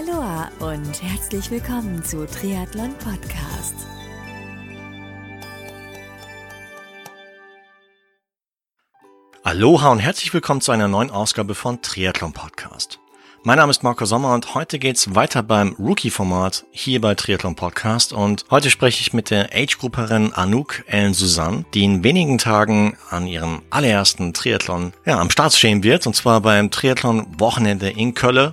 Aloha und herzlich willkommen zu Triathlon Podcast. Aloha und herzlich willkommen zu einer neuen Ausgabe von Triathlon Podcast. Mein Name ist Marco Sommer und heute geht's weiter beim Rookie-Format hier bei Triathlon Podcast und heute spreche ich mit der Age-Grupperin Anouk Ellen Susanne, die in wenigen Tagen an ihrem allerersten Triathlon ja, am Start stehen wird und zwar beim Triathlon Wochenende in Köln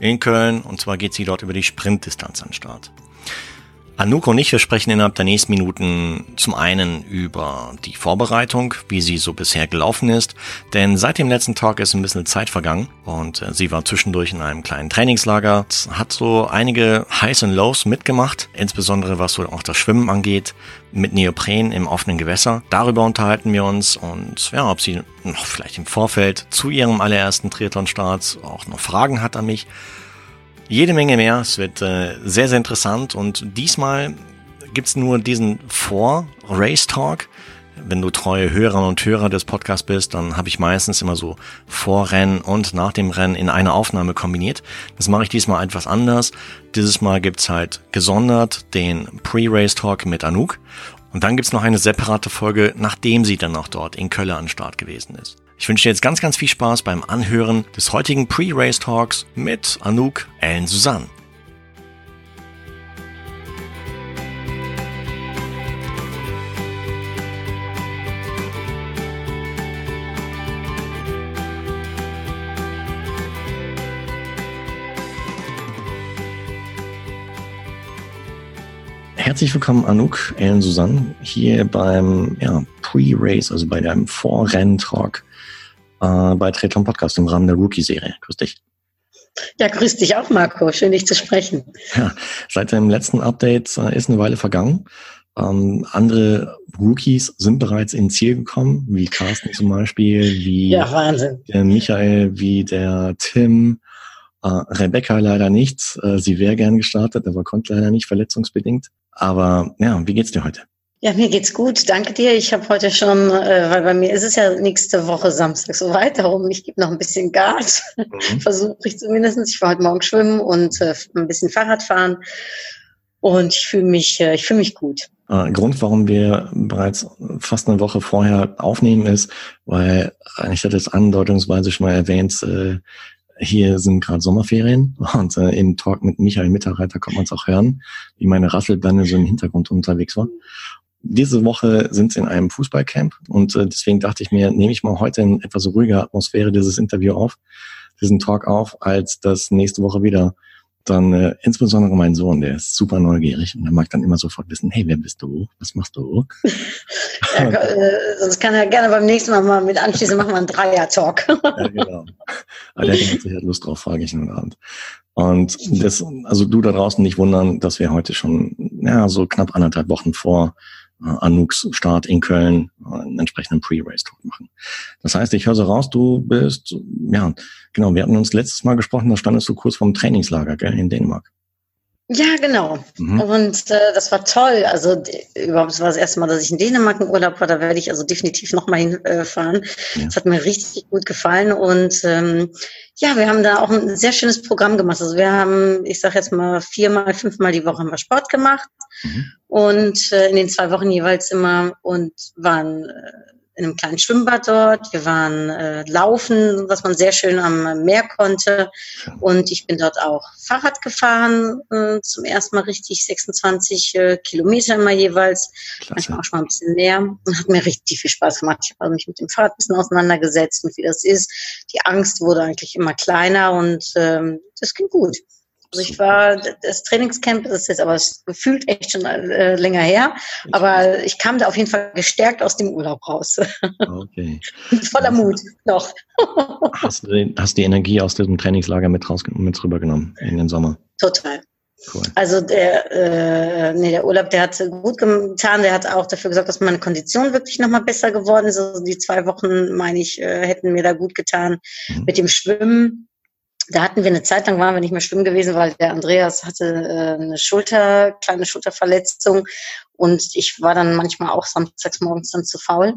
in Köln und zwar geht sie dort über die Sprintdistanz an den Start. Anouk und ich, wir sprechen innerhalb der nächsten Minuten zum einen über die Vorbereitung, wie sie so bisher gelaufen ist, denn seit dem letzten Tag ist ein bisschen Zeit vergangen und äh, sie war zwischendurch in einem kleinen Trainingslager, hat so einige Highs und Lows mitgemacht, insbesondere was so auch das Schwimmen angeht, mit Neopren im offenen Gewässer. Darüber unterhalten wir uns und ja, ob sie noch vielleicht im Vorfeld zu ihrem allerersten Triathlon-Start auch noch Fragen hat an mich jede Menge mehr. Es wird äh, sehr, sehr interessant und diesmal gibt's nur diesen Vor-Race-Talk. Wenn du treue Hörer und Hörer des Podcasts bist, dann habe ich meistens immer so Vorrennen und nach dem Rennen in eine Aufnahme kombiniert. Das mache ich diesmal etwas anders. Dieses Mal gibt's halt gesondert den Pre-Race-Talk mit Anouk. Und dann gibt's noch eine separate Folge, nachdem sie dann noch dort in Köln an Start gewesen ist. Ich wünsche dir jetzt ganz, ganz viel Spaß beim Anhören des heutigen Pre-Race Talks mit Anouk Ellen Susanne. Herzlich willkommen, Anouk, Ellen Susanne, hier beim ja, Pre-Race, also bei deinem Vorrenn-Talk äh, bei Triathlon Podcast im Rahmen der Rookie-Serie. Grüß dich. Ja, grüß dich auch, Marco. Schön, dich zu sprechen. Ja, seit dem letzten Update äh, ist eine Weile vergangen. Ähm, andere Rookies sind bereits ins Ziel gekommen, wie Carsten zum Beispiel, wie ja, der Michael, wie der Tim. Äh, Rebecca leider nicht. Äh, sie wäre gern gestartet, aber konnte leider nicht, verletzungsbedingt. Aber ja, wie geht's dir heute? Ja, mir geht's gut. Danke dir. Ich habe heute schon, äh, weil bei mir ist es ja nächste Woche Samstag so weit, darum ich gebe noch ein bisschen Gas. Mhm. Versuche ich zumindest. Ich war heute Morgen schwimmen und äh, ein bisschen Fahrrad fahren. Und ich fühle mich, äh, ich fühle mich gut. Äh, Grund, warum wir bereits fast eine Woche vorher aufnehmen, ist, weil ich hatte es andeutungsweise schon mal erwähnt, äh, hier sind gerade Sommerferien und äh, im Talk mit Michael Mitterreiter kommt man es auch hören, wie meine Rasselbande so im Hintergrund unterwegs war diese Woche sind sie in einem Fußballcamp und äh, deswegen dachte ich mir, nehme ich mal heute in etwas ruhiger Atmosphäre dieses Interview auf, diesen Talk auf, als das nächste Woche wieder dann äh, insbesondere mein Sohn, der ist super neugierig und der mag dann immer sofort wissen, hey, wer bist du? Was machst du? ja, äh, sonst kann er gerne beim nächsten Mal mal mit anschließen, machen wir einen Dreier-Talk. ja, genau. Aber der hat sicher Lust drauf, frage ich ihn heute Abend. Und das, also du da draußen nicht wundern, dass wir heute schon ja, so knapp anderthalb Wochen vor Anuks Start in Köln einen entsprechenden Pre-Race-Talk machen. Das heißt, ich höre so raus, du bist, ja, genau, wir hatten uns letztes Mal gesprochen, da standest du kurz vorm Trainingslager gell, in Dänemark. Ja, genau. Mhm. Und äh, das war toll. Also überhaupt das war das erste Mal, dass ich in Dänemark im Urlaub war. Da werde ich also definitiv nochmal hinfahren. Äh, ja. Das hat mir richtig gut gefallen. Und ähm, ja, wir haben da auch ein sehr schönes Programm gemacht. Also wir haben, ich sage jetzt mal, viermal, fünfmal die Woche haben wir Sport gemacht. Mhm. Und äh, in den zwei Wochen jeweils immer und waren äh, in einem kleinen Schwimmbad dort. Wir waren äh, laufen, was man sehr schön am Meer konnte. Und ich bin dort auch Fahrrad gefahren, äh, zum ersten Mal richtig 26 äh, Kilometer immer jeweils. Klasse. Manchmal auch schon mal ein bisschen mehr. Und hat mir richtig viel Spaß gemacht. Ich habe also mich mit dem Fahrrad ein bisschen auseinandergesetzt und wie das ist. Die Angst wurde eigentlich immer kleiner und ähm, das ging gut. Also ich war, das Trainingscamp das ist jetzt aber gefühlt echt schon äh, länger her, aber ich kam da auf jeden Fall gestärkt aus dem Urlaub raus. Okay. Voller Mut noch. hast, du, hast die Energie aus diesem Trainingslager mit, raus, mit rübergenommen in den Sommer? Total. Cool. Also der, äh, nee, der Urlaub, der hat gut getan, der hat auch dafür gesorgt, dass meine Kondition wirklich nochmal besser geworden ist. Also die zwei Wochen, meine ich, äh, hätten mir da gut getan. Mhm. Mit dem Schwimmen da hatten wir eine Zeit lang, waren wir nicht mehr schwimmen gewesen, weil der Andreas hatte äh, eine Schulter, kleine Schulterverletzung und ich war dann manchmal auch samstags morgens dann zu faul.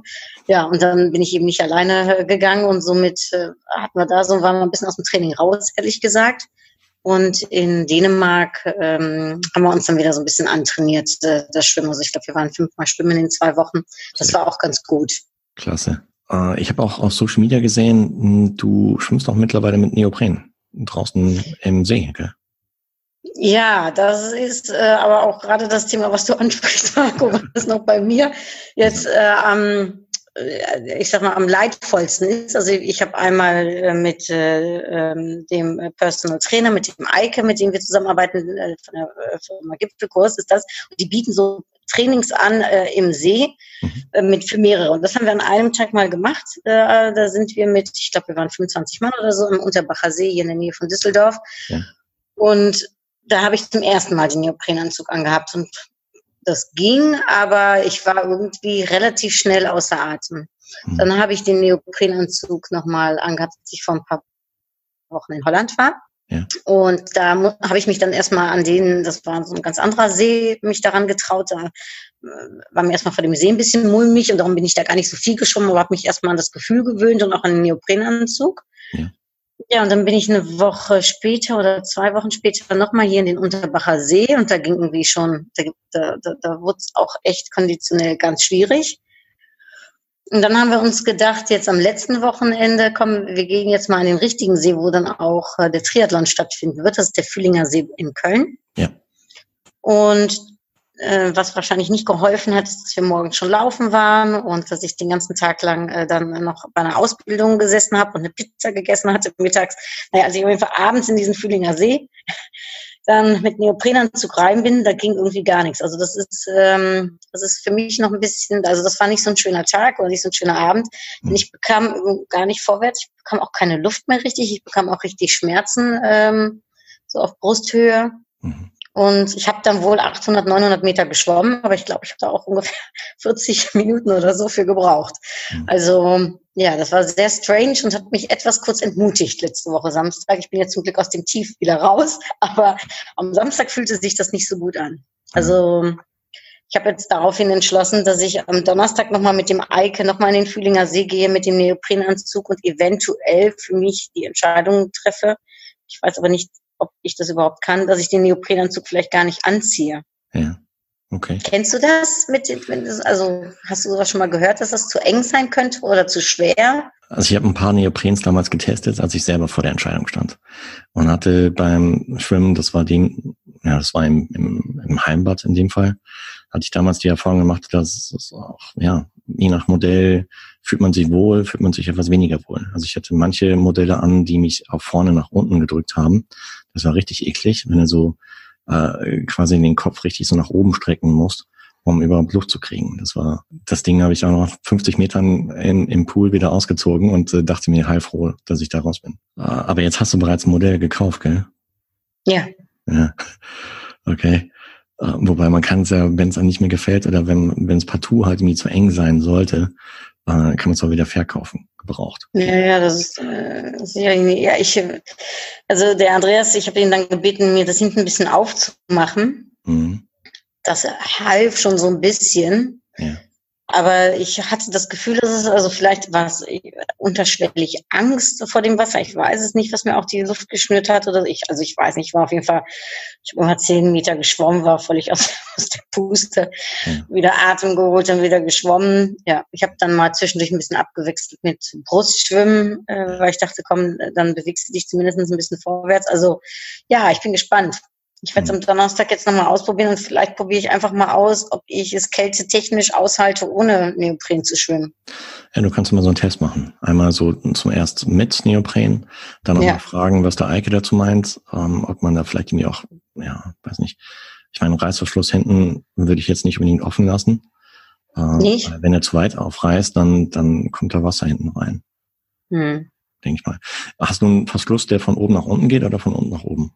Ja, und dann bin ich eben nicht alleine äh, gegangen und somit äh, hatten wir da so, waren wir ein bisschen aus dem Training raus, ehrlich gesagt. Und in Dänemark ähm, haben wir uns dann wieder so ein bisschen antrainiert, äh, das Schwimmen. Also ich glaube, wir waren fünfmal schwimmen in zwei Wochen. Das war auch ganz gut. Klasse. Äh, ich habe auch auf Social Media gesehen, hm, du schwimmst auch mittlerweile mit Neopren draußen im See, gell? Ja, das ist äh, aber auch gerade das Thema, was du ansprichst, Marco, was noch bei mir jetzt äh, am, äh, ich sag mal, am leidvollsten ist. Also ich habe einmal äh, mit äh, ähm, dem Personal Trainer, mit dem Eike, mit dem wir zusammenarbeiten, äh, von der äh, Firma Gipfelkurs ist das. Und die bieten so Trainings an äh, im See mhm. äh, mit für mehrere. Und das haben wir an einem Tag mal gemacht. Äh, da sind wir mit, ich glaube, wir waren 25 Mann oder so im Unterbacher See hier in der Nähe von Düsseldorf. Ja. Und da habe ich zum ersten Mal den Neoprenanzug angehabt und das ging, aber ich war irgendwie relativ schnell außer Atem. Mhm. Dann habe ich den Neoprenanzug nochmal angehabt, als ich vor ein paar Wochen in Holland war. Ja. Und da habe ich mich dann erstmal an den, das war so ein ganz anderer See, mich daran getraut. Da äh, war mir erstmal vor dem See ein bisschen mulmig und darum bin ich da gar nicht so viel geschwommen, aber habe mich erstmal an das Gefühl gewöhnt und auch an den Neoprenanzug. Ja. Ja, und dann bin ich eine Woche später oder zwei Wochen später nochmal hier in den Unterbacher See und da ging irgendwie schon, da, da, da, da wurde es auch echt konditionell ganz schwierig. Und dann haben wir uns gedacht, jetzt am letzten Wochenende, komm, wir gehen jetzt mal an den richtigen See, wo dann auch äh, der Triathlon stattfinden wird. Das ist der Fühlinger See in Köln. Ja. Und äh, was wahrscheinlich nicht geholfen hat, ist, dass wir morgens schon laufen waren und dass ich den ganzen Tag lang äh, dann noch bei einer Ausbildung gesessen habe und eine Pizza gegessen hatte mittags. Naja, als ich auf jeden Fall abends in diesen Fühlinger See dann mit Neoprenanzug rein bin, da ging irgendwie gar nichts. Also das ist, ähm, das ist für mich noch ein bisschen, also das war nicht so ein schöner Tag oder nicht so ein schöner Abend. Denn ich bekam gar nicht vorwärts, ich bekam auch keine Luft mehr richtig, ich bekam auch richtig Schmerzen, ähm, so auf Brusthöhe. Mhm. Und ich habe dann wohl 800, 900 Meter geschwommen, aber ich glaube, ich habe da auch ungefähr 40 Minuten oder so für gebraucht. Mhm. Also ja, das war sehr strange und hat mich etwas kurz entmutigt letzte Woche Samstag. Ich bin jetzt zum Glück aus dem Tief wieder raus, aber am Samstag fühlte sich das nicht so gut an. Also ich habe jetzt daraufhin entschlossen, dass ich am Donnerstag nochmal mit dem Eike nochmal in den Fühlinger See gehe mit dem Neoprenanzug und eventuell für mich die Entscheidung treffe. Ich weiß aber nicht, ob ich das überhaupt kann, dass ich den Neoprenanzug vielleicht gar nicht anziehe. Ja. Okay. Kennst du das mit also hast du sowas schon mal gehört, dass das zu eng sein könnte oder zu schwer? Also ich habe ein paar Neoprens damals getestet, als ich selber vor der Entscheidung stand. Und hatte beim Schwimmen, das war dem, ja, das war im, im, im Heimbad in dem Fall, hatte ich damals die Erfahrung gemacht, dass es auch, ja, je nach Modell fühlt man sich wohl, fühlt man sich etwas weniger wohl. Also ich hatte manche Modelle an, die mich auch vorne nach unten gedrückt haben. Das war richtig eklig, wenn du so äh, quasi den Kopf richtig so nach oben strecken musst, um überhaupt Luft zu kriegen. Das war das Ding, habe ich auch noch 50 Metern in, im Pool wieder ausgezogen und äh, dachte mir heilfroh, dass ich da raus bin. Äh, aber jetzt hast du bereits ein Modell gekauft, gell? Ja. Ja. Okay. Äh, wobei man kann es ja, wenn es einem nicht mehr gefällt oder wenn wenn es partout halt irgendwie zu eng sein sollte, äh, kann man es auch wieder verkaufen gebraucht. Ja, ja, das ist, äh, ist ja, ja, ich, also der Andreas, ich habe ihn dann gebeten, mir das hinten ein bisschen aufzumachen. Mhm. Das half schon so ein bisschen. Ja. Aber ich hatte das Gefühl, dass es, also vielleicht war es unterschwellig Angst vor dem Wasser. Ich weiß es nicht, was mir auch die Luft geschnürt hat oder ich, also ich weiß nicht, ich war auf jeden Fall, ich habe immer zehn Meter geschwommen, war völlig aus, aus der Puste, ja. wieder Atem geholt und wieder geschwommen. Ja, ich habe dann mal zwischendurch ein bisschen abgewechselt mit Brustschwimmen, äh, weil ich dachte, komm, dann bewegst du dich zumindest ein bisschen vorwärts. Also ja, ich bin gespannt. Ich werde es am Donnerstag jetzt nochmal ausprobieren und vielleicht probiere ich einfach mal aus, ob ich es kältetechnisch aushalte, ohne Neopren zu schwimmen. Ja, du kannst mal so einen Test machen. Einmal so zuerst mit Neopren, dann nochmal ja. fragen, was der Eike dazu meint, ähm, ob man da vielleicht irgendwie auch, ja, weiß nicht. Ich meine, Reißverschluss hinten würde ich jetzt nicht unbedingt offen lassen. Äh, nicht? Wenn er zu weit aufreißt, dann, dann kommt da Wasser hinten rein. Hm. Denke ich mal. Hast du einen Verschluss, der von oben nach unten geht oder von unten nach oben?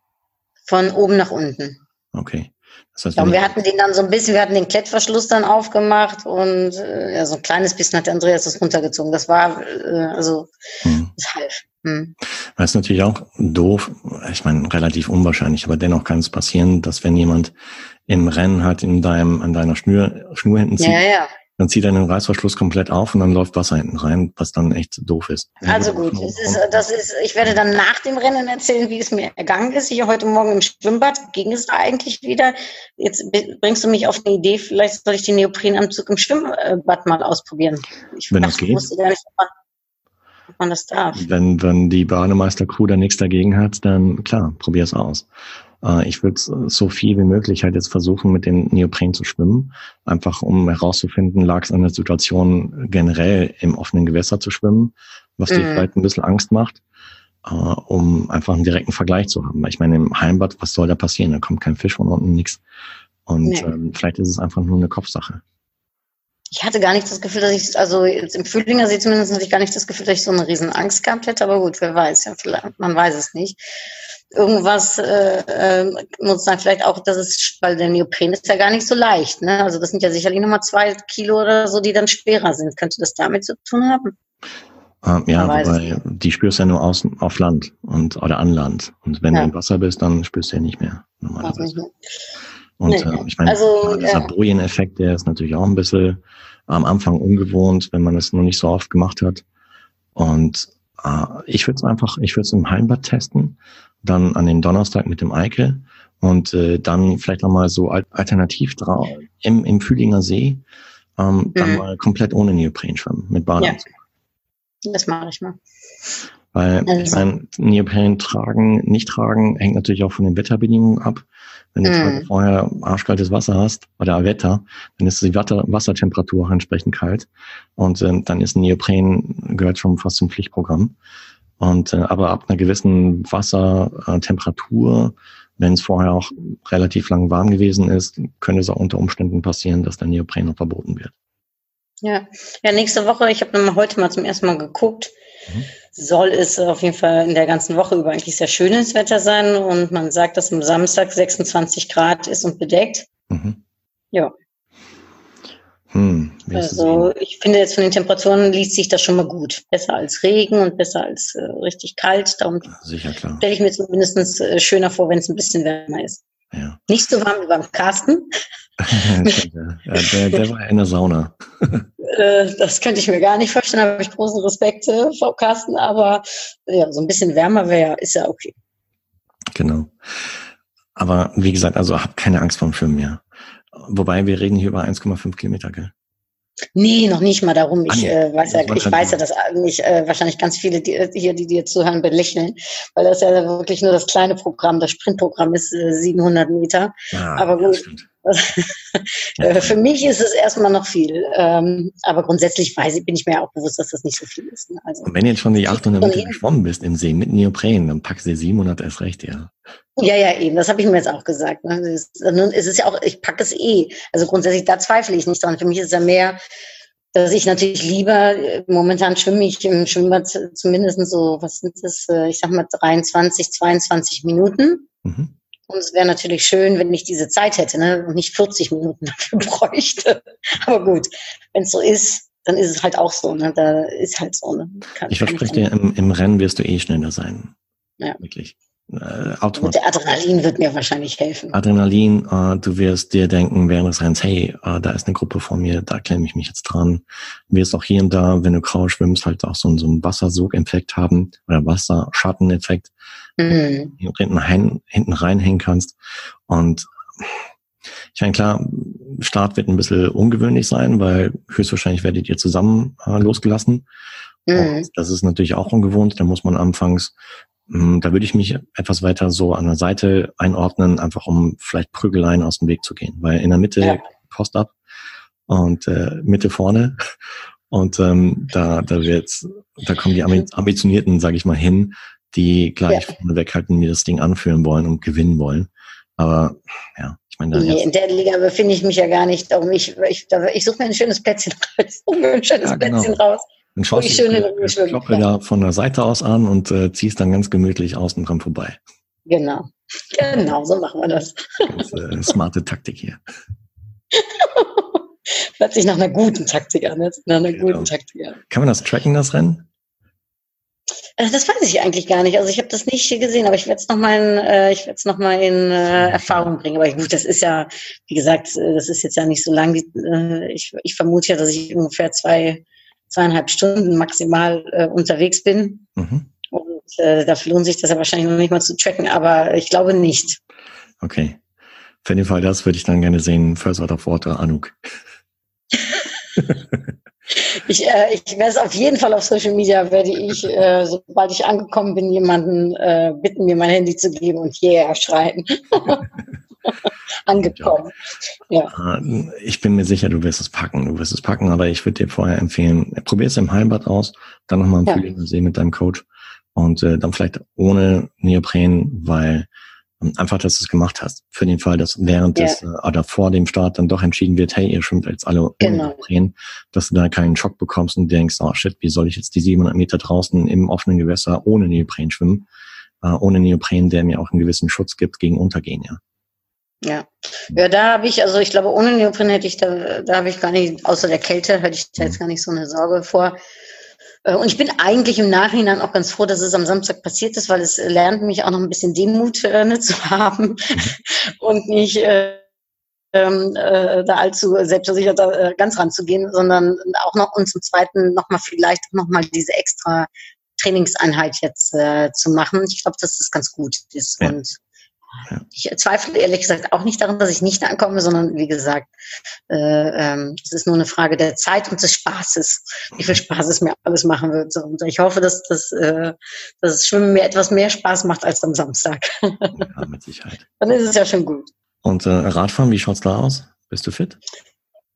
Von oben nach unten. Okay. Das heißt, ja, wir hatten den dann so ein bisschen, wir hatten den Klettverschluss dann aufgemacht und äh, ja, so ein kleines bisschen hat Andreas das runtergezogen. Das war, äh, also, hm. das half. Hm. Das ist natürlich auch doof, ich meine, relativ unwahrscheinlich, aber dennoch kann es passieren, dass wenn jemand im Rennen halt in deinem, an deiner Schnur, Schnur hinten zieht, ja, ja. Dann zieht er den Reißverschluss komplett auf und dann läuft Wasser hinten rein, was dann echt doof ist. Also gut, das ist, das ist, ich werde dann nach dem Rennen erzählen, wie es mir ergangen ist. Ich heute Morgen im Schwimmbad ging es eigentlich wieder. Jetzt bringst du mich auf eine Idee, vielleicht soll ich den Neoprenanzug im Schwimmbad mal ausprobieren. Ich Wenn das geht. wusste gar nicht, ob man, ob man das darf. Wenn, wenn die Bademeister-Crew da nichts dagegen hat, dann klar, probier es aus. Äh, ich würde so viel wie möglich halt jetzt versuchen, mit dem Neopren zu schwimmen, einfach um herauszufinden, lag es an der Situation generell im offenen Gewässer zu schwimmen, was dir mhm. vielleicht ein bisschen Angst macht, äh, um einfach einen direkten Vergleich zu haben. Ich meine, im Heimbad, was soll da passieren? Da kommt kein Fisch von unten, nichts. Und nee. ähm, vielleicht ist es einfach nur eine Kopfsache. Ich hatte gar nicht das Gefühl, dass ich, also jetzt im Frühlinger See zumindest hatte ich gar nicht das Gefühl, dass ich so eine riesen Angst gehabt hätte, aber gut, wer weiß, ja, vielleicht, man weiß es nicht irgendwas äh, äh, muss dann vielleicht auch, das ist, weil der Neopren ist ja gar nicht so leicht. Ne? Also das sind ja sicherlich nochmal zwei Kilo oder so, die dann schwerer sind. Könnte das damit zu tun haben? Ähm, ja, weil die spürst du ja nur außen auf Land und oder an Land. Und wenn ja. du im Wasser bist, dann spürst du ja nicht mehr normalerweise. Und nee. äh, ich meine, also, dieser ja. Bojen-Effekt, der ist natürlich auch ein bisschen am Anfang ungewohnt, wenn man es noch nicht so oft gemacht hat. Und äh, ich würde es einfach, ich würde es im Heimbad testen dann an dem Donnerstag mit dem Eike und äh, dann vielleicht nochmal so alternativ drauf im, im Fühlinger See, ähm, dann mhm. mal komplett ohne Neopren schwimmen, mit Badeanzug. Ja, das mache ich mal. Weil also. ich meine, Neopren tragen, nicht tragen, hängt natürlich auch von den Wetterbedingungen ab. Wenn du mm. vorher arschkaltes Wasser hast oder Wetter, dann ist die Wasser Wassertemperatur auch entsprechend kalt. Und äh, dann ist ein Neopren, gehört schon fast zum Pflichtprogramm. Und äh, aber ab einer gewissen Wassertemperatur, wenn es vorher auch relativ lang warm gewesen ist, könnte es auch unter Umständen passieren, dass der Neopren noch verboten wird. Ja, ja, nächste Woche, ich habe heute mal zum ersten Mal geguckt, mhm. Soll es auf jeden Fall in der ganzen Woche über eigentlich sehr schönes Wetter sein und man sagt, dass am Samstag 26 Grad ist und bedeckt. Mhm. Ja, hm, also ich finde jetzt von den Temperaturen liest sich das schon mal gut. Besser als Regen und besser als äh, richtig kalt. Darum Sicher, klar. stelle ich mir zumindest äh, schöner vor, wenn es ein bisschen wärmer ist. Ja. Nicht so warm wie beim Carsten. ja, der, der war in der Sauna. äh, das könnte ich mir gar nicht vorstellen, da habe ich großen Respekt äh, vor Carsten, aber ja, so ein bisschen wärmer wäre, ist ja okay. Genau. Aber wie gesagt, also hab keine Angst vom Schwimmen mehr. Wobei wir reden hier über 1,5 Kilometer, gell? Nee, noch nicht mal darum. Ich, ah, äh, weiß, ja, ich weiß ja, dass mich äh, wahrscheinlich ganz viele die, hier, die dir zuhören, belächeln, weil das ja wirklich nur das kleine Programm, das Sprintprogramm ist äh, 700 Meter. Ah, aber gut, äh, Für mich ist es erstmal noch viel. Ähm, aber grundsätzlich weiß ich, bin ich mir auch bewusst, dass das nicht so viel ist. Ne? Also, Und wenn jetzt schon die 800 Meter geschwommen bist im See mit Neopren, dann packst du 700 erst recht, ja. Ja, ja, eben. Das habe ich mir jetzt auch gesagt. Ne? Es, ist, ja auch, ich packe es eh. Also grundsätzlich, da zweifle ich nicht dran. Für mich ist es ja mehr, dass ich natürlich lieber, momentan schwimme ich im Schwimmbad zumindest so, was sind das, äh, ich sag mal 23, 22 Minuten. Mhm. Und es wäre natürlich schön, wenn ich diese Zeit hätte ne, und nicht 40 Minuten dafür bräuchte. Aber gut, wenn es so ist, dann ist es halt auch so. Ne? Da ist halt so. Ne? Kann, ich verspreche dir, im, im Rennen wirst du eh schneller sein. Ja. Wirklich. Äh, automatisch. der Adrenalin wird mir wahrscheinlich helfen. Adrenalin, äh, du wirst dir denken während des Rennens, hey, äh, da ist eine Gruppe vor mir, da klemme ich mich jetzt dran. Du wirst auch hier und da, wenn du grau schwimmst, halt auch so, so einen Wassersogeffekt haben oder Wasserschatteneffekt, mhm. hinten, rein, hinten reinhängen kannst. Und ich meine, klar, Start wird ein bisschen ungewöhnlich sein, weil höchstwahrscheinlich werdet ihr zusammen äh, losgelassen. Mhm. das ist natürlich auch ungewohnt. Da muss man anfangs hm, da würde ich mich etwas weiter so an der Seite einordnen, einfach um vielleicht Prügeleien aus dem Weg zu gehen. Weil in der Mitte ja. Post ab und äh, Mitte vorne. Und ähm, da, da wird's, da kommen die Ambitionierten, sage ich mal, hin, die gleich ja. vorne weghalten, mir das Ding anführen wollen und gewinnen wollen. Aber ja, ich meine, nee, in der Liga befinde ich mich ja gar nicht. Darum ich, ich, ich suche mir ein schönes Plätzchen raus. ein schönes ja, genau. Plätzchen raus. Dann schaust du die Glocke da von der Seite aus an und äh, ziehst dann ganz gemütlich außen dran vorbei. Genau. Genau, so machen wir das. das äh, smarte Taktik hier. Hört sich nach einer guten Taktik an. Jetzt. Nach einer genau. guten Taktik an. Kann man das tracken, das Rennen? Äh, das weiß ich eigentlich gar nicht. Also ich habe das nicht gesehen, aber ich werde es nochmal in, äh, ich werde noch mal in äh, Erfahrung bringen. Aber gut, das ist ja, wie gesagt, äh, das ist jetzt ja nicht so lang. Äh, ich, ich vermute ja, dass ich ungefähr zwei, zweieinhalb Stunden maximal äh, unterwegs bin. Mhm. Und äh, da lohnt sich das ja wahrscheinlich noch nicht mal zu tracken, aber ich glaube nicht. Okay. Für den Fall das würde ich dann gerne sehen, First Out of Water, Anuk. Ich, äh, ich werde es auf jeden Fall auf Social Media, werde ich, äh, sobald ich angekommen bin, jemanden äh, bitten, mir mein Handy zu geben und yeah schreien. angekommen. Ja. Ah, ich bin mir sicher, du wirst es packen. Du wirst es packen, aber ich würde dir vorher empfehlen, probier es im Hallenbad aus, dann nochmal im ja. Frühling See mit deinem Coach und äh, dann vielleicht ohne Neopren, weil einfach, dass du es gemacht hast. Für den Fall, dass während ja. des äh, oder vor dem Start dann doch entschieden wird, hey, ihr schwimmt jetzt alle genau. Neopren, dass du da keinen Schock bekommst und denkst, oh shit, wie soll ich jetzt die 700 Meter draußen im offenen Gewässer ohne Neopren schwimmen? Äh, ohne Neopren, der mir auch einen gewissen Schutz gibt gegen Untergehen, ja. Ja, ja, da habe ich, also ich glaube, ohne Neopren hätte ich da, da habe ich gar nicht, außer der Kälte, hätte ich da jetzt gar nicht so eine Sorge vor. Äh, und ich bin eigentlich im Nachhinein auch ganz froh, dass es am Samstag passiert ist, weil es lernt mich auch noch ein bisschen Demut äh, ne, zu haben und nicht äh, ähm, äh, da allzu selbstversichert äh, ganz ranzugehen, sondern auch noch und zum Zweiten nochmal vielleicht nochmal diese extra Trainingseinheit jetzt äh, zu machen. Ich glaube, dass das ganz gut ist. Ja. Und. Ich zweifle ehrlich gesagt auch nicht daran, dass ich nicht ankomme, sondern wie gesagt, äh, ähm, es ist nur eine Frage der Zeit und des Spaßes, wie viel Spaß es mir alles machen wird. Und ich hoffe, dass, dass, äh, dass das Schwimmen mir etwas mehr Spaß macht als am Samstag. Ja, mit Sicherheit. Dann ist es ja schon gut. Und äh, Radfahren, wie schaut's da aus? Bist du fit?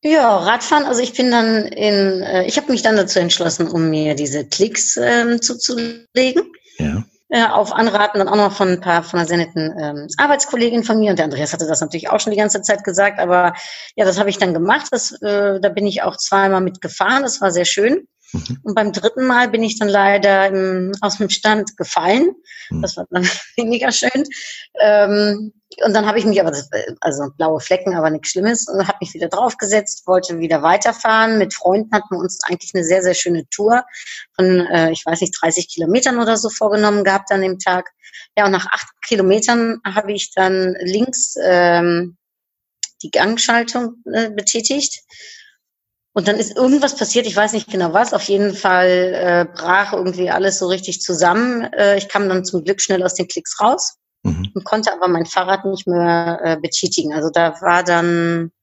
Ja, Radfahren, also ich bin dann in, äh, ich habe mich dann dazu entschlossen, um mir diese Klicks ähm, zuzulegen. Ja äh, auf Anraten dann auch noch von ein paar von einer sehr netten ähm, Arbeitskollegin von mir und der Andreas hatte das natürlich auch schon die ganze Zeit gesagt, aber ja, das habe ich dann gemacht. Das, äh, da bin ich auch zweimal mitgefahren. Das war sehr schön. Mhm. Und beim dritten Mal bin ich dann leider im, aus dem Stand gefallen. Mhm. Das war dann weniger schön. Ähm, und dann habe ich mich aber, also blaue Flecken, aber nichts Schlimmes, und habe mich wieder draufgesetzt, wollte wieder weiterfahren. Mit Freunden hatten wir uns eigentlich eine sehr, sehr schöne Tour von, äh, ich weiß nicht, 30 Kilometern oder so vorgenommen gehabt an dem Tag. Ja, und nach acht Kilometern habe ich dann links ähm, die Gangschaltung äh, betätigt und dann ist irgendwas passiert, ich weiß nicht genau was. Auf jeden Fall äh, brach irgendwie alles so richtig zusammen. Äh, ich kam dann zum Glück schnell aus den Klicks raus mhm. und konnte aber mein Fahrrad nicht mehr äh, betätigen. Also da war dann,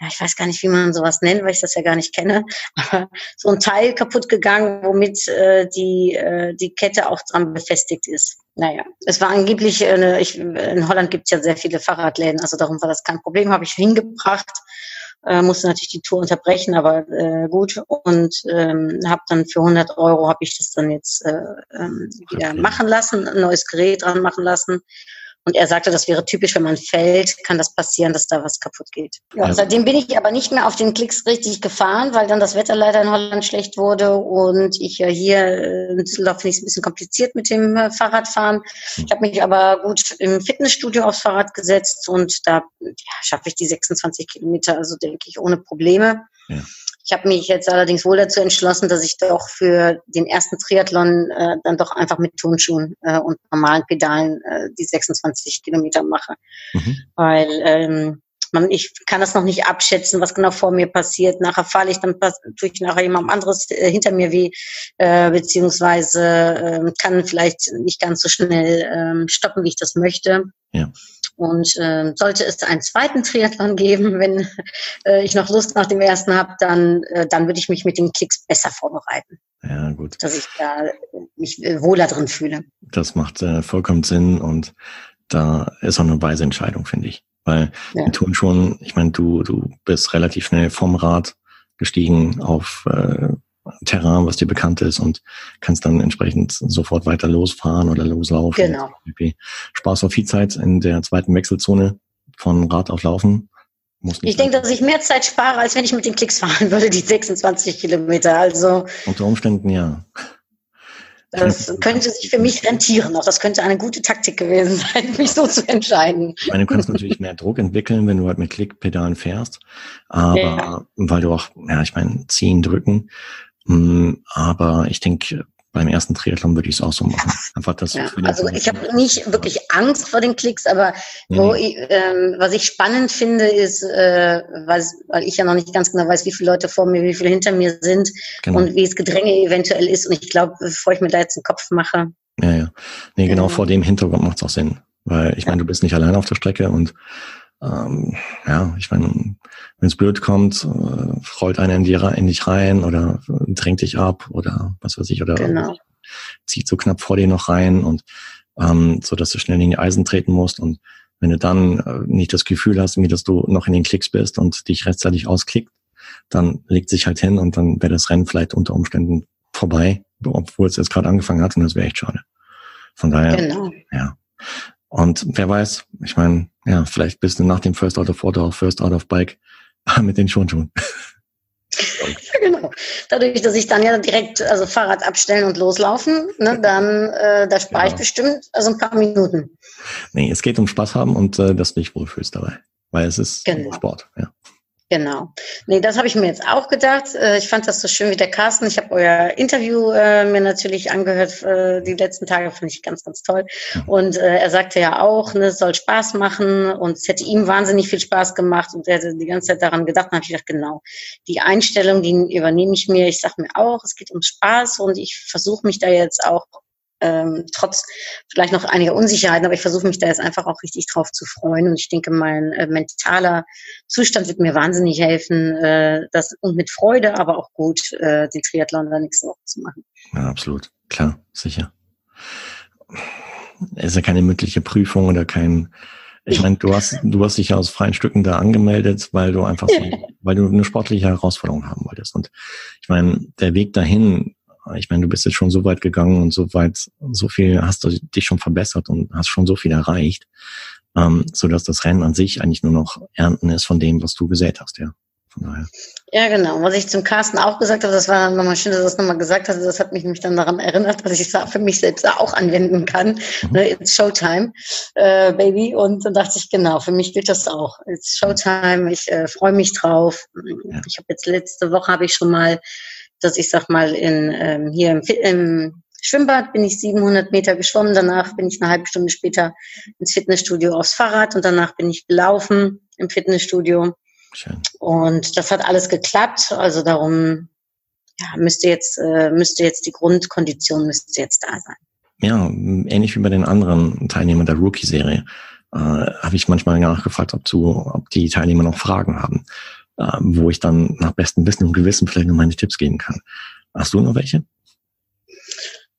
ja, ich weiß gar nicht, wie man sowas nennt, weil ich das ja gar nicht kenne, aber so ein Teil kaputt gegangen, womit äh, die, äh, die Kette auch dran befestigt ist. Naja, es war angeblich, eine, ich, in Holland gibt es ja sehr viele Fahrradläden, also darum war das kein Problem, habe ich hingebracht äh, musste natürlich die Tour unterbrechen, aber äh, gut und ähm, habe dann für 100 Euro habe ich das dann jetzt äh, ähm, wieder okay. machen lassen, ein neues Gerät dran machen lassen und er sagte, das wäre typisch, wenn man fällt, kann das passieren, dass da was kaputt geht. Ja, also. Seitdem bin ich aber nicht mehr auf den Klicks richtig gefahren, weil dann das Wetter leider in Holland schlecht wurde und ich ja hier äh, in Düsseldorf finde ich es ein bisschen kompliziert mit dem äh, Fahrradfahren. Ich habe mich aber gut im Fitnessstudio aufs Fahrrad gesetzt und da ja, schaffe ich die 26 Kilometer, also denke ich, ohne Probleme. Ja. Ich habe mich jetzt allerdings wohl dazu entschlossen, dass ich doch für den ersten Triathlon äh, dann doch einfach mit Turnschuhen äh, und normalen Pedalen äh, die 26 Kilometer mache. Mhm. Weil ähm, man, ich kann das noch nicht abschätzen, was genau vor mir passiert. Nachher falle ich, dann tue ich nachher jemand anderes äh, hinter mir weh, äh, beziehungsweise äh, kann vielleicht nicht ganz so schnell äh, stoppen, wie ich das möchte. Ja. Und äh, sollte es einen zweiten Triathlon geben, wenn äh, ich noch Lust nach dem ersten habe, dann, äh, dann würde ich mich mit den Klicks besser vorbereiten. Ja, gut. Dass ich da mich äh, wohler drin fühle. Das macht äh, vollkommen Sinn und da ist auch eine weise Entscheidung, finde ich. Weil ja. die tun schon, ich meine, du, du bist relativ schnell vom Rad gestiegen auf äh, Terrain, was dir bekannt ist und kannst dann entsprechend sofort weiter losfahren oder loslaufen. Genau. Spaß auf viel Zeit in der zweiten Wechselzone von Rad auf Laufen. ich denke, dass ich mehr Zeit spare, als wenn ich mit den Klicks fahren würde, die 26 Kilometer. Also unter Umständen ja. Das könnte sich für mich rentieren. Auch das könnte eine gute Taktik gewesen sein, mich so zu entscheiden. Ich meine, du kannst natürlich mehr Druck entwickeln, wenn du halt mit Klickpedalen fährst. Aber ja. weil du auch, ja, ich meine, ziehen, drücken. Mm, aber ich denke, beim ersten Triathlon würde ich es auch so machen. Einfach das. Ja, also ich habe nicht wirklich Angst vor den Klicks, aber nee, wo nee. Ich, ähm, was ich spannend finde, ist, äh, weil, weil ich ja noch nicht ganz genau weiß, wie viele Leute vor mir, wie viele hinter mir sind genau. und wie das Gedränge eventuell ist. Und ich glaube, bevor ich mir da jetzt einen Kopf mache. Ja, ja. Nee, genau ja. vor dem Hintergrund macht es auch Sinn. Weil ich meine, du bist nicht allein auf der Strecke und ähm, ja, ich meine, wenn es blöd kommt, äh, rollt einer in, die, in dich rein oder drängt dich ab oder was weiß ich, oder genau. zieht so knapp vor dir noch rein und ähm, so dass du schnell in die Eisen treten musst und wenn du dann äh, nicht das Gefühl hast, wie dass du noch in den Klicks bist und dich rechtzeitig ausklickt, dann legt sich halt hin und dann wäre das Rennen vielleicht unter Umständen vorbei, obwohl es jetzt gerade angefangen hat und das wäre echt schade. Von daher, genau. ja. Und wer weiß, ich meine, ja, vielleicht bist du nach dem First Out of Water, First Out of Bike mit den Turnschuhen. ja, genau. Dadurch, dass ich dann ja direkt also Fahrrad abstellen und loslaufen, ne, dann äh, da spare genau. ich bestimmt also ein paar Minuten. Nee, es geht um Spaß haben und äh, dass du dich wohlfühlst dabei. Weil es ist genau. Sport, ja. Genau. Nee, das habe ich mir jetzt auch gedacht. Äh, ich fand das so schön wie der Carsten. Ich habe euer Interview äh, mir natürlich angehört. Äh, die letzten Tage fand ich ganz, ganz toll. Und äh, er sagte ja auch, ne, es soll Spaß machen und es hätte ihm wahnsinnig viel Spaß gemacht und er hätte die ganze Zeit daran gedacht. Und habe ich gedacht, genau, die Einstellung, die übernehme ich mir. Ich sage mir auch, es geht um Spaß und ich versuche mich da jetzt auch ähm, trotz vielleicht noch einiger Unsicherheiten, aber ich versuche mich da jetzt einfach auch richtig drauf zu freuen. Und ich denke, mein äh, mentaler Zustand wird mir wahnsinnig helfen, äh, das und mit Freude, aber auch gut, äh, den Triathlon da nächste Woche zu machen. Ja, absolut. Klar, sicher. Es ist ja keine mündliche Prüfung oder kein, ich meine, du hast, du hast dich ja aus freien Stücken da angemeldet, weil du einfach so, weil du eine sportliche Herausforderung haben wolltest. Und ich meine, der Weg dahin ich meine, du bist jetzt schon so weit gegangen und so weit, so viel hast du dich schon verbessert und hast schon so viel erreicht, ähm, so dass das Rennen an sich eigentlich nur noch Ernten ist von dem, was du gesät hast, ja. Von daher. Ja, genau. Was ich zum Carsten auch gesagt habe, das war nochmal schön, dass du das nochmal gesagt hast. Das hat mich, mich dann daran erinnert, dass ich es für mich selbst auch anwenden kann. Mhm. Ne, it's Showtime, äh, Baby. Und dann dachte ich, genau, für mich gilt das auch. It's Showtime. Ich äh, freue mich drauf. Ja. Ich habe jetzt letzte Woche habe ich schon mal dass ich sag mal in ähm, hier im, im Schwimmbad bin ich 700 Meter geschwommen, danach bin ich eine halbe Stunde später ins Fitnessstudio aufs Fahrrad und danach bin ich gelaufen im Fitnessstudio. Schön. Und das hat alles geklappt, also darum ja, müsste jetzt äh, müsste jetzt die Grundkondition müsste jetzt da sein. Ja, ähnlich wie bei den anderen Teilnehmern der Rookie-Serie äh, habe ich manchmal nachgefragt, ob, du, ob die Teilnehmer noch Fragen haben äh, wo ich dann nach bestem Wissen und Gewissen vielleicht noch meine Tipps geben kann. Hast du noch welche?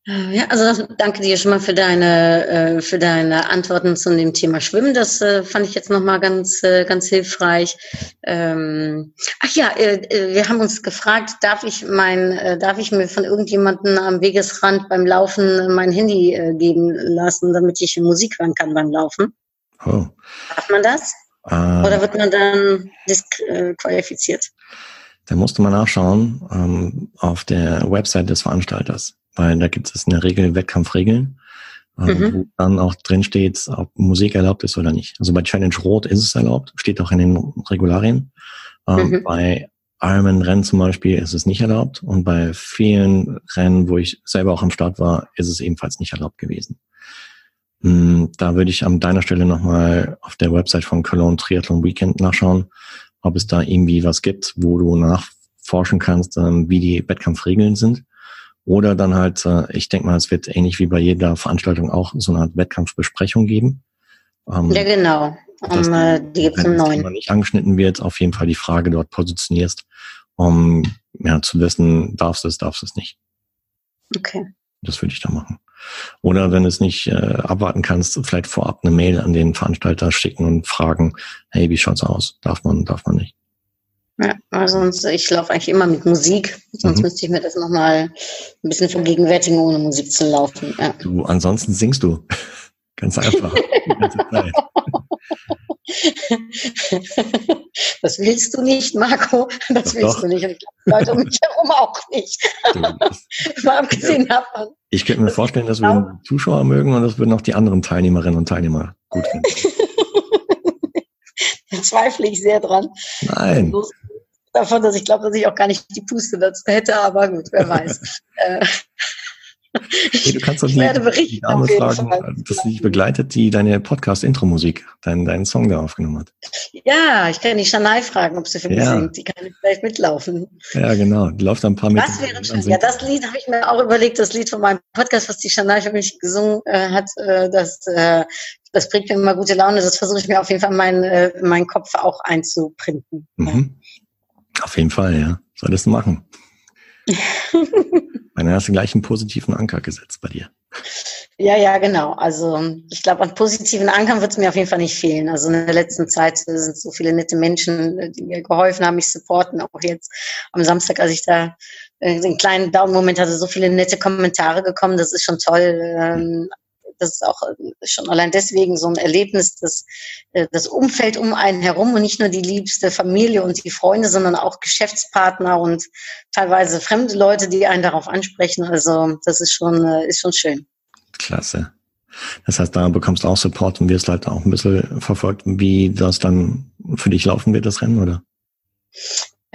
Äh, ja, also danke dir schon mal für deine äh, für deine Antworten zu dem Thema Schwimmen. Das äh, fand ich jetzt noch mal ganz ganz hilfreich. Ähm, ach ja, wir haben uns gefragt, darf ich mein darf ich mir von irgendjemandem am Wegesrand beim Laufen mein Handy geben lassen, damit ich Musik hören kann beim Laufen? Oh. Darf man das? Äh, Oder wird man dann disqualifiziert? Da musste man nachschauen ähm, auf der Website des Veranstalters, weil da gibt es in der Regel Wettkampfregeln, äh, mhm. wo dann auch drin steht, ob Musik erlaubt ist oder nicht. Also bei Challenge Rot ist es erlaubt, steht auch in den Regularien. Ähm, mhm. Bei Ironman-Rennen zum Beispiel ist es nicht erlaubt und bei vielen Rennen, wo ich selber auch am Start war, ist es ebenfalls nicht erlaubt gewesen. Hm, da würde ich an deiner Stelle nochmal auf der Website von Cologne Triathlon Weekend nachschauen, ob es da irgendwie was gibt, wo du nachforschen kannst, ähm, wie die Wettkampfregeln sind. Oder dann halt, äh, ich denke mal, es wird ähnlich wie bei jeder Veranstaltung auch so eine Art Wettkampfbesprechung geben. Ähm, ja, genau. Um, äh, die gibt es um neun. nicht angeschnitten wird, auf jeden Fall die Frage dort positionierst, um ja, zu wissen, darfst du es, darfst du es nicht. Okay. Das würde ich da machen. Oder wenn du es nicht äh, abwarten kannst, vielleicht vorab eine Mail an den Veranstalter schicken und fragen, hey, wie schaut's aus? Darf man, darf man nicht? Ja, also sonst, ich laufe eigentlich immer mit Musik, sonst mhm. müsste ich mir das nochmal ein bisschen vergegenwärtigen, ohne Musik zu laufen. Ja. Du, ansonsten singst du. Ganz einfach. Die ganze Zeit. Das willst du nicht, Marco. Das willst doch. du nicht. Und ich glaube, Leute um mich herum auch nicht. Mal abgesehen davon. Ich könnte mir vorstellen, dass wir genau. den Zuschauer mögen und das würden auch die anderen Teilnehmerinnen und Teilnehmer gut finden. da zweifle ich sehr dran. Nein. Davon, dass ich glaube, dass ich auch gar nicht die Puste dazu hätte, aber gut, wer weiß. Hey, du kannst doch die, die Dame fragen, dass sie dich begleitet, die deine Podcast-Intro-Musik, deinen, deinen Song da aufgenommen hat. Ja, ich kann die Chanel fragen, ob sie für mich ja. singt. Die kann vielleicht mitlaufen. Ja, genau. Die läuft ein paar mit. Das wäre schön. Ja, das Lied habe ich mir auch überlegt, das Lied von meinem Podcast, was die Chanel für mich gesungen äh, hat, äh, das, äh, das bringt mir immer gute Laune. Das versuche ich mir auf jeden Fall in meinen, äh, meinen Kopf auch einzuprinten. Mhm. Ja. Auf jeden Fall, ja. Solltest du machen. Dann hast du gleich einen positiven Anker gesetzt bei dir. Ja, ja, genau. Also ich glaube, an positiven Ankern wird es mir auf jeden Fall nicht fehlen. Also in der letzten Zeit sind so viele nette Menschen, die mir geholfen haben, mich supporten. Auch jetzt am Samstag, als ich da äh, den kleinen Daumenmoment hatte, so viele nette Kommentare gekommen. Das ist schon toll. Ähm, das ist auch äh, schon allein deswegen so ein Erlebnis, dass äh, das Umfeld um einen herum und nicht nur die liebste Familie und die Freunde, sondern auch Geschäftspartner und teilweise fremde Leute, die einen darauf ansprechen. Also das ist schon, äh, ist schon schön. Klasse. Das heißt, da bekommst du auch Support und wirst halt auch ein bisschen verfolgt, wie das dann für dich laufen wird, das Rennen, oder?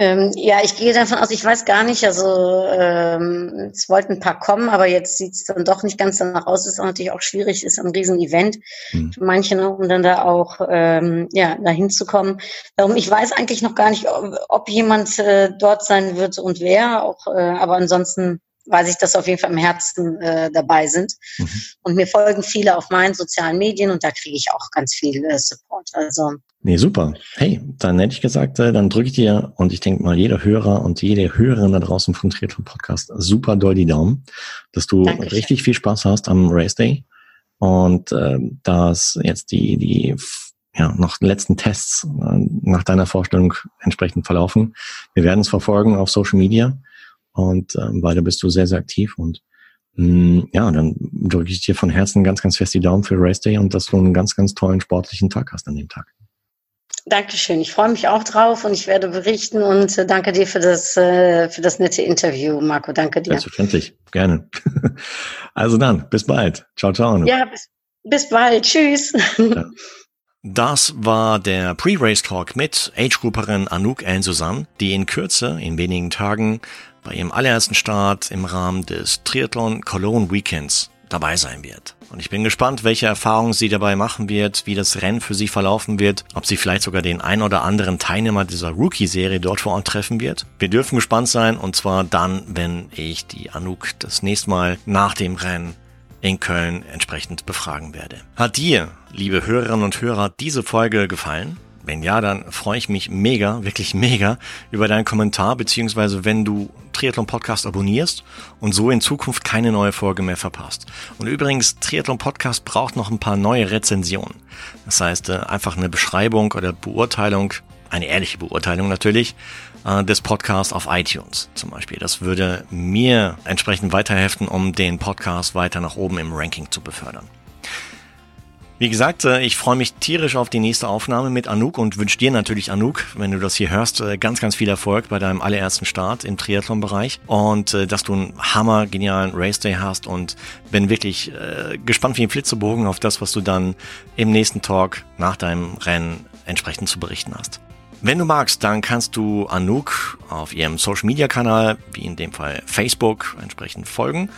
Ähm, ja, ich gehe davon aus, ich weiß gar nicht, also ähm, es wollten ein paar kommen, aber jetzt sieht es dann doch nicht ganz danach aus. Es ist natürlich auch schwierig, ist ein Riesen-Event hm. für manche, ne, um dann da auch ähm, ja, dahin zu kommen. Darum, ich weiß eigentlich noch gar nicht, ob, ob jemand äh, dort sein wird und wer, auch, äh, aber ansonsten weiß ich, dass auf jeden Fall im Herzen äh, dabei sind. Mhm. Und mir folgen viele auf meinen sozialen Medien und da kriege ich auch ganz viel äh, Support. Also Nee, super. Hey, dann hätte ich gesagt, äh, dann drücke ich dir und ich denke mal, jeder Hörer und jede Hörerin da draußen vom Triathlon Podcast super doll die Daumen, dass du Dankeschön. richtig viel Spaß hast am Race Day und äh, dass jetzt die, die ja, noch letzten Tests äh, nach deiner Vorstellung entsprechend verlaufen. Wir werden es verfolgen auf Social Media und äh, weiter bist du sehr, sehr aktiv und mh, mm, ja, dann drücke ich dir von Herzen ganz, ganz fest die Daumen für Race Day und dass du einen ganz, ganz tollen sportlichen Tag hast an dem Tag. Dankeschön. Ich freue mich auch drauf und ich werde berichten und äh, danke dir für das, äh, für das nette Interview, Marco. Danke dir. Selbstverständlich. Gerne. Also dann, bis bald. Ciao, ciao. Ja, bis, bis bald. Tschüss. Ja. Das war der Pre-Race Talk mit Age-Grouperin Anouk N. Susanne, die in Kürze, in wenigen Tagen, bei ihrem allerersten Start im Rahmen des Triathlon Cologne Weekends dabei sein wird. Und ich bin gespannt, welche Erfahrungen sie dabei machen wird, wie das Rennen für sie verlaufen wird, ob sie vielleicht sogar den ein oder anderen Teilnehmer dieser Rookie-Serie dort vor Ort treffen wird. Wir dürfen gespannt sein und zwar dann, wenn ich die Anouk das nächste Mal nach dem Rennen in Köln entsprechend befragen werde. Hat dir, liebe Hörerinnen und Hörer, diese Folge gefallen? Wenn ja, dann freue ich mich mega, wirklich mega über deinen Kommentar, beziehungsweise wenn du Triathlon Podcast abonnierst und so in Zukunft keine neue Folge mehr verpasst. Und übrigens, Triathlon Podcast braucht noch ein paar neue Rezensionen. Das heißt, äh, einfach eine Beschreibung oder Beurteilung, eine ehrliche Beurteilung natürlich, äh, des Podcasts auf iTunes zum Beispiel. Das würde mir entsprechend weiterhelfen, um den Podcast weiter nach oben im Ranking zu befördern. Wie gesagt, äh, ich freue mich tierisch auf die nächste Aufnahme mit Anouk und wünsche dir natürlich, Anouk, wenn du das hier hörst, äh, ganz, ganz viel Erfolg bei deinem allerersten Start im Triathlon-Bereich und äh, dass du einen hammer genialen Race Day hast und bin wirklich gespannt wie ein Flitzebogen auf das, was du dann im nächsten Talk nach deinem Rennen entsprechend zu berichten hast. Wenn du magst, dann kannst du Anouk auf ihrem Social Media Kanal, wie in dem Fall Facebook, entsprechend folgen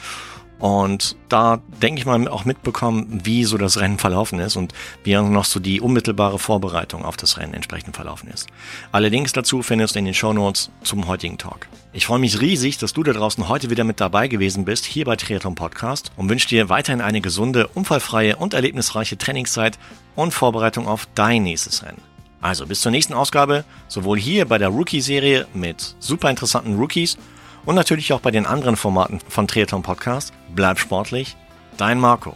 und da denke ich mal auch mitbekommen, wie so das Rennen verlaufen ist und wie auch noch so die unmittelbare Vorbereitung auf das Rennen entsprechend verlaufen ist. Alle Links dazu findest du in den Show Notes zum heutigen Talk. Ich freue mich riesig, dass du da draußen heute wieder mit dabei gewesen bist, hier bei Triathlon Podcast und wünsche dir weiterhin eine gesunde, unfallfreie und erlebnisreiche Trainingszeit und Vorbereitung auf dein nächstes Rennen. Also bis zur nächsten Ausgabe, sowohl hier bei der Rookie-Serie mit super interessanten Rookies und natürlich auch bei den anderen Formaten von Triathlon Podcast. Bleib sportlich, dein Marco.